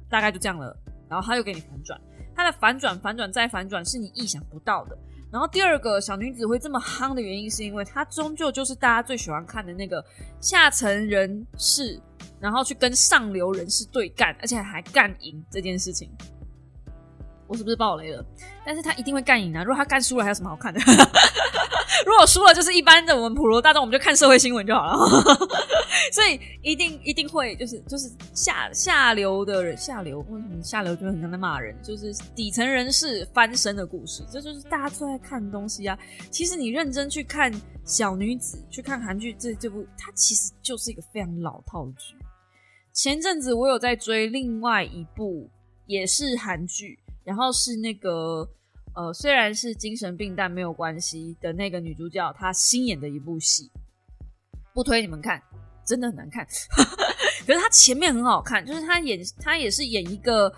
大概就这样了，然后他又给你反转，它的反转、反转再反转是你意想不到的。然后第二个小女子会这么夯的原因，是因为她终究就是大家最喜欢看的那个下层人士。然后去跟上流人士对干，而且还干赢这件事情，我是不是爆雷了？但是他一定会干赢啊！如果他干输了，还有什么好看的？如果输了，就是一般的我们普罗大众，我们就看社会新闻就好了。所以一定一定会，就是就是下下流的人，下流为什么下流就很像在骂人？就是底层人士翻身的故事，这就是大家最爱看的东西啊！其实你认真去看小女子，去看韩剧，这这部它其实就是一个非常老套的剧。前阵子我有在追另外一部，也是韩剧，然后是那个呃，虽然是精神病，但没有关系的那个女主角，她新演的一部戏，不推你们看，真的很难看。可是他前面很好看，就是他演，他也是演一个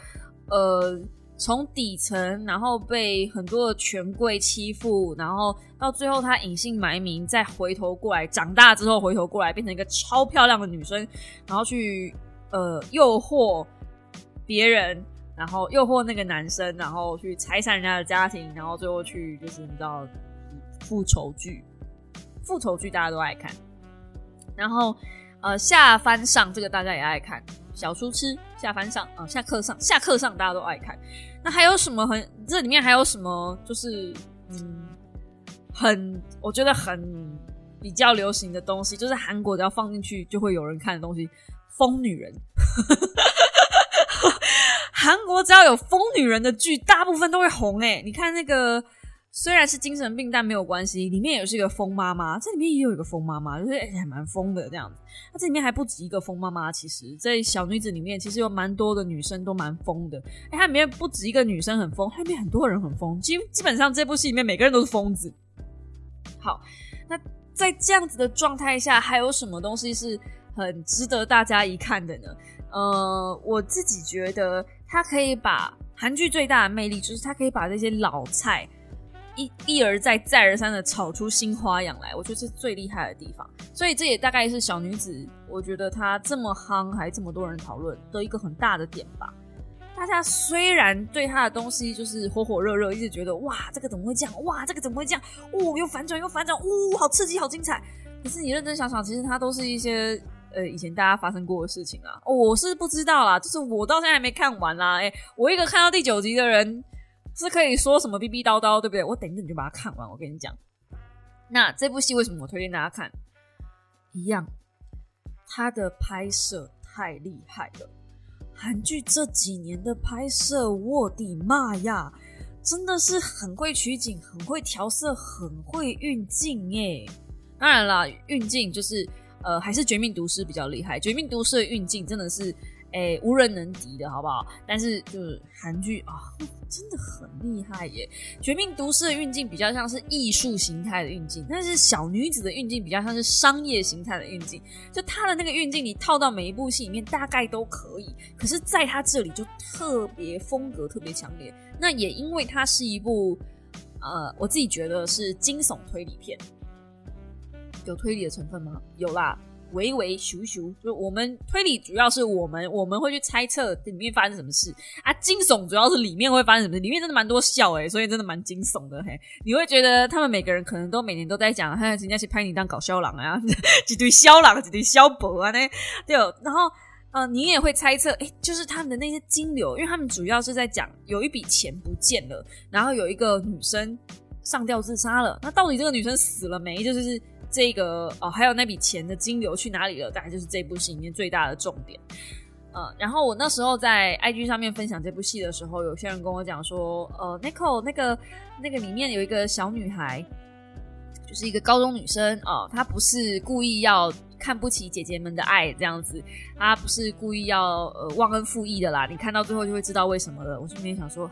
呃，从底层，然后被很多的权贵欺负，然后到最后他隐姓埋名，再回头过来，长大之后回头过来，变成一个超漂亮的女生，然后去呃诱惑别人。然后诱惑那个男生，然后去拆散人家的家庭，然后最后去就是你知道复仇剧，复仇剧大家都爱看。然后呃下翻上这个大家也爱看，小书痴下翻上啊下课上下课上大家都爱看。那还有什么很这里面还有什么就是嗯很我觉得很比较流行的东西，就是韩国只要放进去就会有人看的东西，疯女人。韩国只要有疯女人的剧，大部分都会红哎。你看那个，虽然是精神病，但没有关系。里面也是一个疯妈妈，这里面也有一个疯妈妈，就是还蛮疯的这样子。那这里面还不止一个疯妈妈，其实，在小女子里面，其实有蛮多的女生都蛮疯的。哎，它里面不止一个女生很疯，它里面很多人很疯。基基本上这部戏里面每个人都是疯子。好，那在这样子的状态下，还有什么东西是很值得大家一看的呢？呃，我自己觉得。它可以把韩剧最大的魅力，就是它可以把这些老菜一一而再、再而三的炒出新花样来，我觉得是最厉害的地方。所以这也大概是小女子，我觉得她这么夯，还这么多人讨论的一个很大的点吧。大家虽然对她的东西就是火火热热，一直觉得哇，这个怎么会这样？哇，这个怎么会这样？哦，又反转又反转，呜，好刺激，好精彩。可是你认真想想，其实它都是一些。呃，以前大家发生过的事情啊，我是不知道啦，就是我到现在还没看完啦。哎，我一个看到第九集的人是可以说什么逼逼叨叨，对不对？我等着你就把它看完。我跟你讲，那这部戏为什么我推荐大家看？一样，它的拍摄太厉害了。韩剧这几年的拍摄，我的妈呀，真的是很会取景，很会调色，很会运镜耶。当然了，运镜就是。呃，还是《绝命毒师》比较厉害，《绝命毒师》的运镜真的是，诶，无人能敌的，好不好？但是就是韩剧啊，真的很厉害耶，《绝命毒师》的运镜比较像是艺术形态的运镜，但是小女子的运镜比较像是商业形态的运镜，就她的那个运镜，你套到每一部戏里面大概都可以，可是在她这里就特别风格特别强烈。那也因为它是一部，呃，我自己觉得是惊悚推理片。有推理的成分吗？有啦，微微咻咻，就我们推理主要是我们我们会去猜测里面发生什么事啊。惊悚主要是里面会发生什么，里面真的蛮多笑诶，所以真的蛮惊悚的嘿。你会觉得他们每个人可能都每年都在讲，哈，人家去拍你当搞笑郎啊，几堆肖郎，几堆肖伯啊，呢对。然后呃，你也会猜测，哎，就是他们的那些金流，因为他们主要是在讲有一笔钱不见了，然后有一个女生上吊自杀了，那到底这个女生死了没？就是。这个哦，还有那笔钱的金流去哪里了？大概就是这部戏里面最大的重点。呃，然后我那时候在 IG 上面分享这部戏的时候，有些人跟我讲说，呃，Nicole 那个那个里面有一个小女孩，就是一个高中女生哦，她不是故意要看不起姐姐们的爱这样子，她不是故意要呃忘恩负义的啦。你看到最后就会知道为什么了。我顺便想说，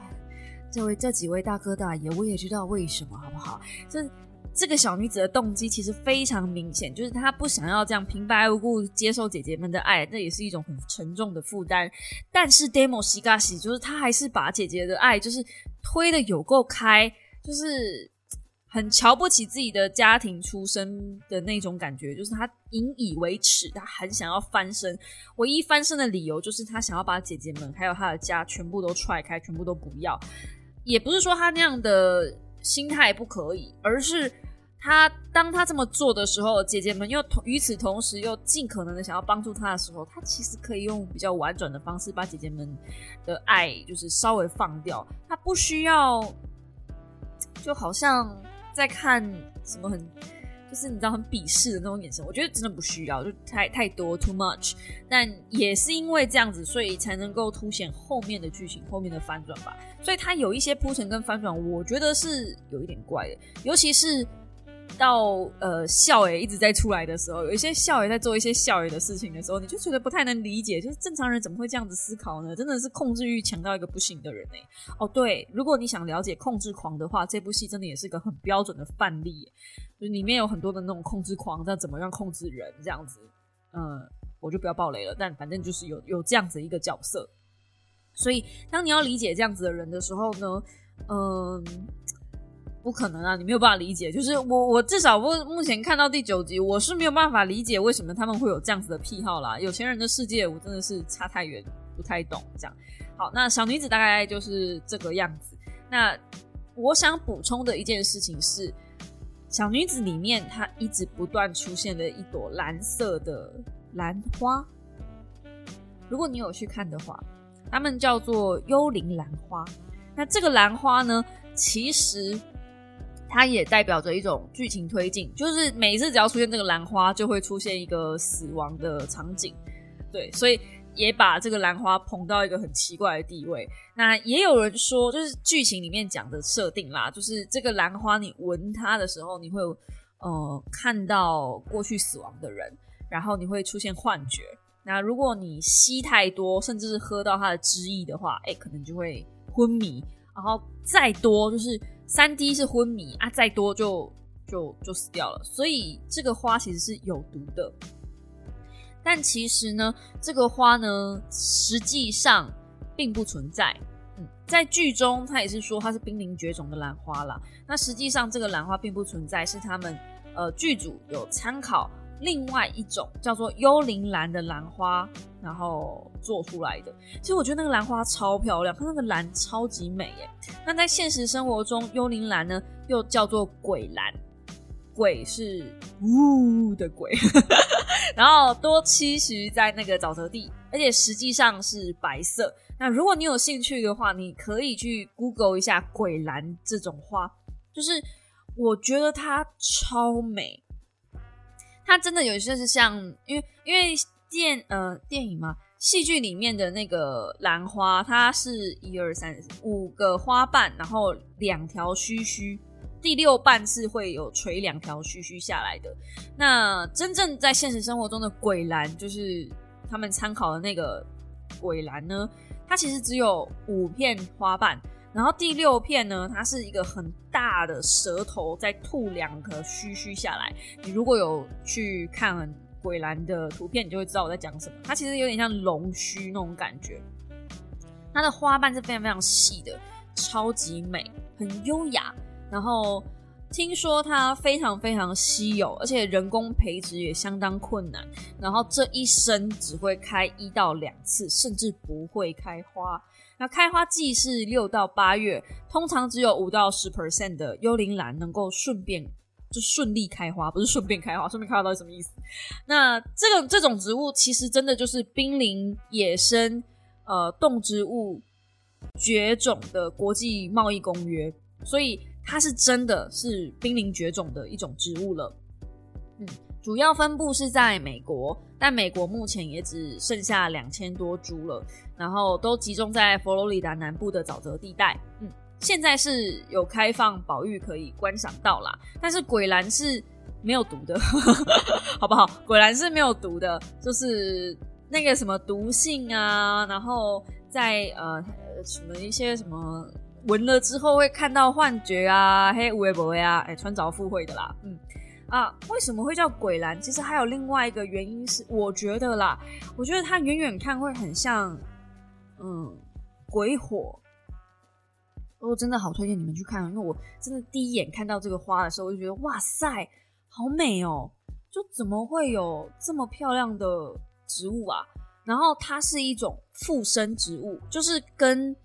这位这几位大哥大爷，我也知道为什么，好不好？这。这个小女子的动机其实非常明显，就是她不想要这样平白无故接受姐姐们的爱，这也是一种很沉重的负担。但是 Demo 西嘎西就是她还是把姐姐的爱就是推的有够开，就是很瞧不起自己的家庭出身的那种感觉，就是她引以为耻，她很想要翻身。唯一翻身的理由就是她想要把姐姐们还有她的家全部都踹开，全部都不要。也不是说她那样的。心态不可以，而是他当他这么做的时候，姐姐们又同与此同时又尽可能的想要帮助他的时候，他其实可以用比较婉转的方式把姐姐们的爱就是稍微放掉，他不需要就好像在看什么很。就是你知道很鄙视的那种眼神，我觉得真的不需要，就太太多 too much。但也是因为这样子，所以才能够凸显后面的剧情、后面的翻转吧。所以它有一些铺陈跟翻转，我觉得是有一点怪的。尤其是到呃校诶一直在出来的时候，有一些校诶在做一些校诶的事情的时候，你就觉得不太能理解，就是正常人怎么会这样子思考呢？真的是控制欲强到一个不行的人哎。哦，对，如果你想了解控制狂的话，这部戏真的也是个很标准的范例，就里面有很多的那种控制狂在怎么样控制人这样子。嗯，我就不要爆雷了，但反正就是有有这样子一个角色。所以当你要理解这样子的人的时候呢，嗯。不可能啊！你没有办法理解，就是我我至少我目前看到第九集，我是没有办法理解为什么他们会有这样子的癖好啦。有钱人的世界，我真的是差太远，不太懂这样。好，那小女子大概就是这个样子。那我想补充的一件事情是，小女子里面它一直不断出现的一朵蓝色的兰花。如果你有去看的话，它们叫做幽灵兰花。那这个兰花呢，其实。它也代表着一种剧情推进，就是每次只要出现这个兰花，就会出现一个死亡的场景，对，所以也把这个兰花捧到一个很奇怪的地位。那也有人说，就是剧情里面讲的设定啦，就是这个兰花你闻它的时候，你会呃看到过去死亡的人，然后你会出现幻觉。那如果你吸太多，甚至是喝到它的汁液的话，哎，可能就会昏迷，然后再多就是。三滴是昏迷啊，再多就就就死掉了。所以这个花其实是有毒的。但其实呢，这个花呢，实际上并不存在。嗯，在剧中他也是说它是濒临绝种的兰花啦。那实际上这个兰花并不存在，是他们呃剧组有参考。另外一种叫做幽灵兰的兰花，然后做出来的。其实我觉得那个兰花超漂亮，它那个兰超级美耶。那在现实生活中，幽灵兰呢又叫做鬼兰，鬼是呜的鬼，然后多栖息在那个沼泽地，而且实际上是白色。那如果你有兴趣的话，你可以去 Google 一下鬼兰这种花，就是我觉得它超美。它真的有些是像，因为因为电呃电影嘛，戏剧里面的那个兰花，它是一二三五个花瓣，然后两条须须，第六瓣是会有垂两条须须下来的。那真正在现实生活中的鬼兰，就是他们参考的那个鬼兰呢，它其实只有五片花瓣。然后第六片呢，它是一个很大的舌头在吐两颗须须下来。你如果有去看鬼兰的图片，你就会知道我在讲什么。它其实有点像龙须那种感觉。它的花瓣是非常非常细的，超级美，很优雅。然后听说它非常非常稀有，而且人工培植也相当困难。然后这一生只会开一到两次，甚至不会开花。那开花季是六到八月，通常只有五到十 percent 的幽灵兰能够顺便就顺利开花，不是顺便开花，顺便开花到底什么意思？那这个这种植物其实真的就是濒临野生呃动植物绝种的国际贸易公约，所以它是真的是濒临绝种的一种植物了。嗯。主要分布是在美国，但美国目前也只剩下两千多株了，然后都集中在佛罗里达南部的沼泽地带。嗯，现在是有开放保育可以观赏到啦，但是鬼兰是没有毒的，好不好？鬼兰是没有毒的，就是那个什么毒性啊，然后在呃什么一些什么闻了之后会看到幻觉啊，黑乌龟不会啊，哎，穿着附会的啦，嗯。啊，为什么会叫鬼兰？其实还有另外一个原因是，我觉得啦，我觉得它远远看会很像，嗯，鬼火。我真的好推荐你们去看，因为我真的第一眼看到这个花的时候，我就觉得哇塞，好美哦！就怎么会有这么漂亮的植物啊？然后它是一种附生植物，就是跟，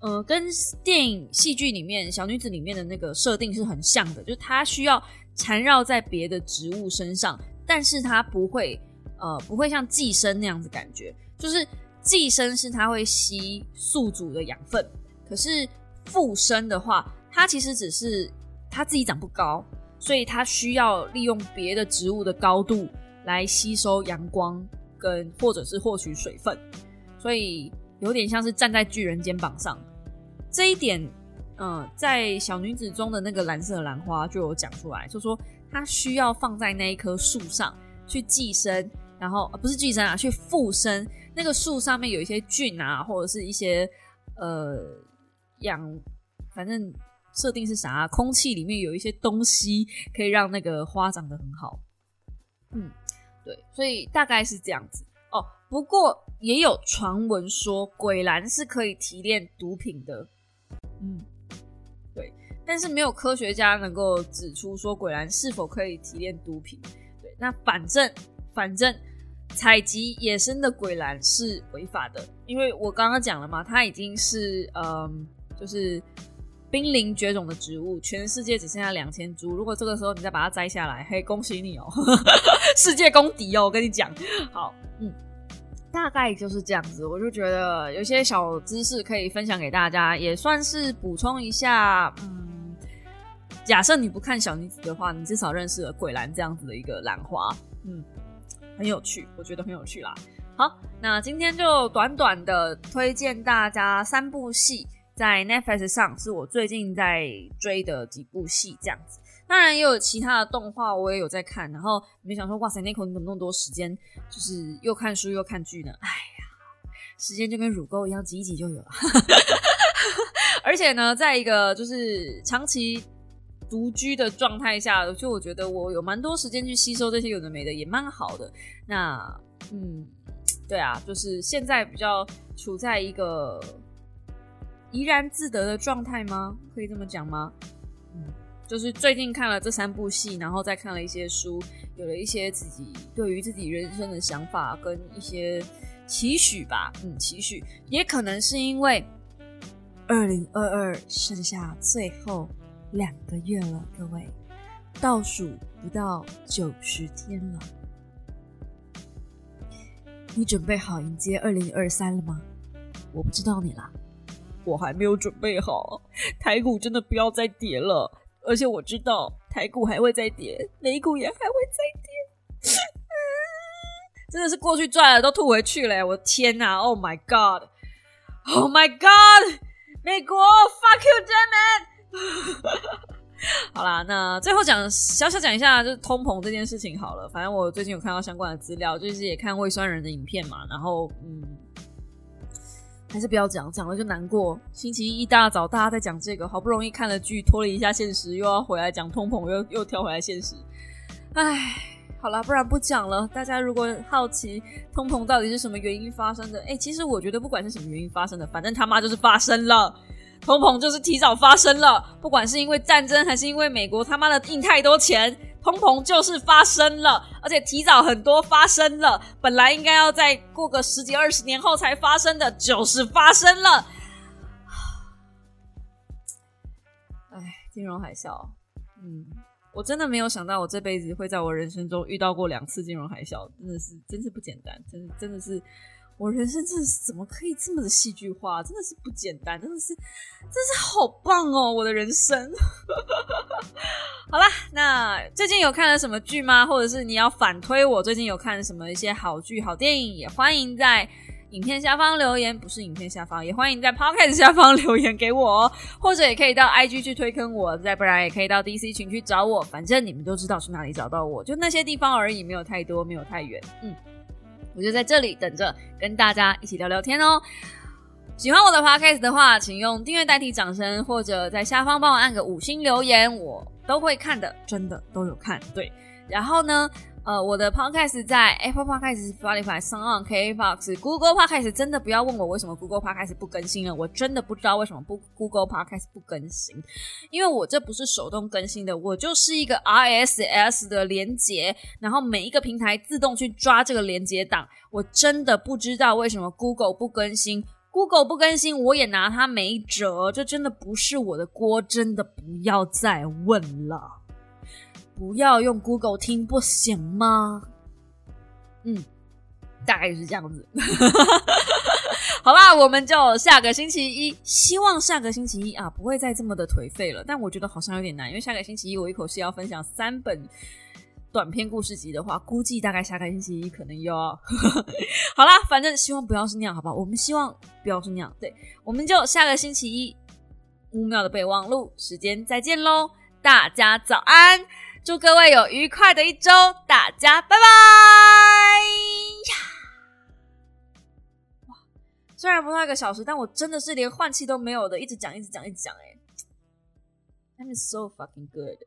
呃，跟电影戏剧里面小女子里面的那个设定是很像的，就是它需要。缠绕在别的植物身上，但是它不会，呃，不会像寄生那样子感觉。就是寄生是它会吸宿主的养分，可是附生的话，它其实只是它自己长不高，所以它需要利用别的植物的高度来吸收阳光跟或者是获取水分，所以有点像是站在巨人肩膀上。这一点嗯，在小女子中的那个蓝色兰花就有讲出来，就说它需要放在那一棵树上去寄生，然后不是寄生啊，去附生。那个树上面有一些菌啊，或者是一些呃养，反正设定是啥，空气里面有一些东西可以让那个花长得很好。嗯，对，所以大概是这样子哦。不过也有传闻说，鬼兰是可以提炼毒品的。嗯，但是没有科学家能够指出说鬼兰是否可以提炼毒品。对，那反正反正。采集野生的鬼兰是违法的，因为我刚刚讲了嘛，它已经是嗯，就是濒临绝种的植物，全世界只剩下两千株。如果这个时候你再把它摘下来，嘿，恭喜你哦，世界公敌哦！我跟你讲，好，嗯，大概就是这样子。我就觉得有些小知识可以分享给大家，也算是补充一下。嗯，假设你不看小女子的话，你至少认识了鬼兰这样子的一个兰花，嗯。很有趣，我觉得很有趣啦。好，那今天就短短的推荐大家三部戏，在 Netflix 上是我最近在追的几部戏，这样子。当然也有其他的动画，我也有在看。然后你们想说，哇塞 c o 你怎么那么多时间，就是又看书又看剧呢？哎呀，时间就跟乳沟一样，挤一挤就有了。而且呢，在一个就是长期。独居的状态下，就我觉得我有蛮多时间去吸收这些有的没的，也蛮好的。那，嗯，对啊，就是现在比较处在一个怡然自得的状态吗？可以这么讲吗？嗯，就是最近看了这三部戏，然后再看了一些书，有了一些自己对于自己人生的想法跟一些期许吧。嗯，期许也可能是因为二零二二剩下最后。两个月了，各位，倒数不到九十天了，你准备好迎接二零二三了吗？我不知道你啦，我还没有准备好。台股真的不要再跌了，而且我知道台股还会再跌，美股也还会再跌，真的是过去赚了都吐回去了，我的天哪！Oh my god！Oh my god！美国，fuck you，damn！好啦，那最后讲小小讲一下，就是通膨这件事情好了。反正我最近有看到相关的资料，就是也看胃酸人的影片嘛。然后，嗯，还是不要讲，讲了就难过。星期一一大早大家在讲这个，好不容易看了剧，脱离一下现实，又要回来讲通膨，又又跳回来现实。唉，好了，不然不讲了。大家如果好奇通膨到底是什么原因发生的，哎，其实我觉得不管是什么原因发生的，反正他妈就是发生了。通膨就是提早发生了，不管是因为战争还是因为美国他妈的印太多钱，通膨就是发生了，而且提早很多发生了。本来应该要再过个十几二十年后才发生的，就是发生了。哎，金融海啸，嗯，我真的没有想到我这辈子会在我人生中遇到过两次金融海啸，真的是，真是不简单，真的真的是。我人生真的是怎么可以这么的戏剧化？真的是不简单，真的是，真是好棒哦！我的人生。好啦，那最近有看了什么剧吗？或者是你要反推我最近有看什么一些好剧、好电影？也欢迎在影片下方留言，不是影片下方，也欢迎在 Podcast 下方 留言给我，或者也可以到 IG 去推坑我，再不然也可以到 DC 群去找我。反正你们都知道去哪里找到我，就那些地方而已，没有太多，没有太远。嗯。我就在这里等着跟大家一起聊聊天哦。喜欢我的 podcast 的话，请用订阅代替掌声，或者在下方帮我按个五星留言，我都会看的，真的都有看。对，然后呢？呃，我的 podcast 在 Apple Podcast、Spotify、s o n KBox、Google Podcast，真的不要问我为什么 Google Podcast 不更新了，我真的不知道为什么不 Google Podcast 不更新，因为我这不是手动更新的，我就是一个 RSS 的连接，然后每一个平台自动去抓这个连接档，我真的不知道为什么 Google 不更新，Google 不更新，我也拿它没辙，这真的不是我的锅，真的不要再问了。不要用 Google 听不行吗？嗯，大概是这样子。好啦，我们就下个星期一，希望下个星期一啊不会再这么的颓废了。但我觉得好像有点难，因为下个星期一我一口气要分享三本短篇故事集的话，估计大概下个星期一可能要 好啦，反正希望不要是那样，好不好？我们希望不要是那样。对，我们就下个星期一乌喵的备忘录，时间再见喽！大家早安，祝各位有愉快的一周，大家拜拜！哇，虽然不到一个小时，但我真的是连换气都没有的，一直讲，一直讲，一直讲，哎，I'm so fucking good。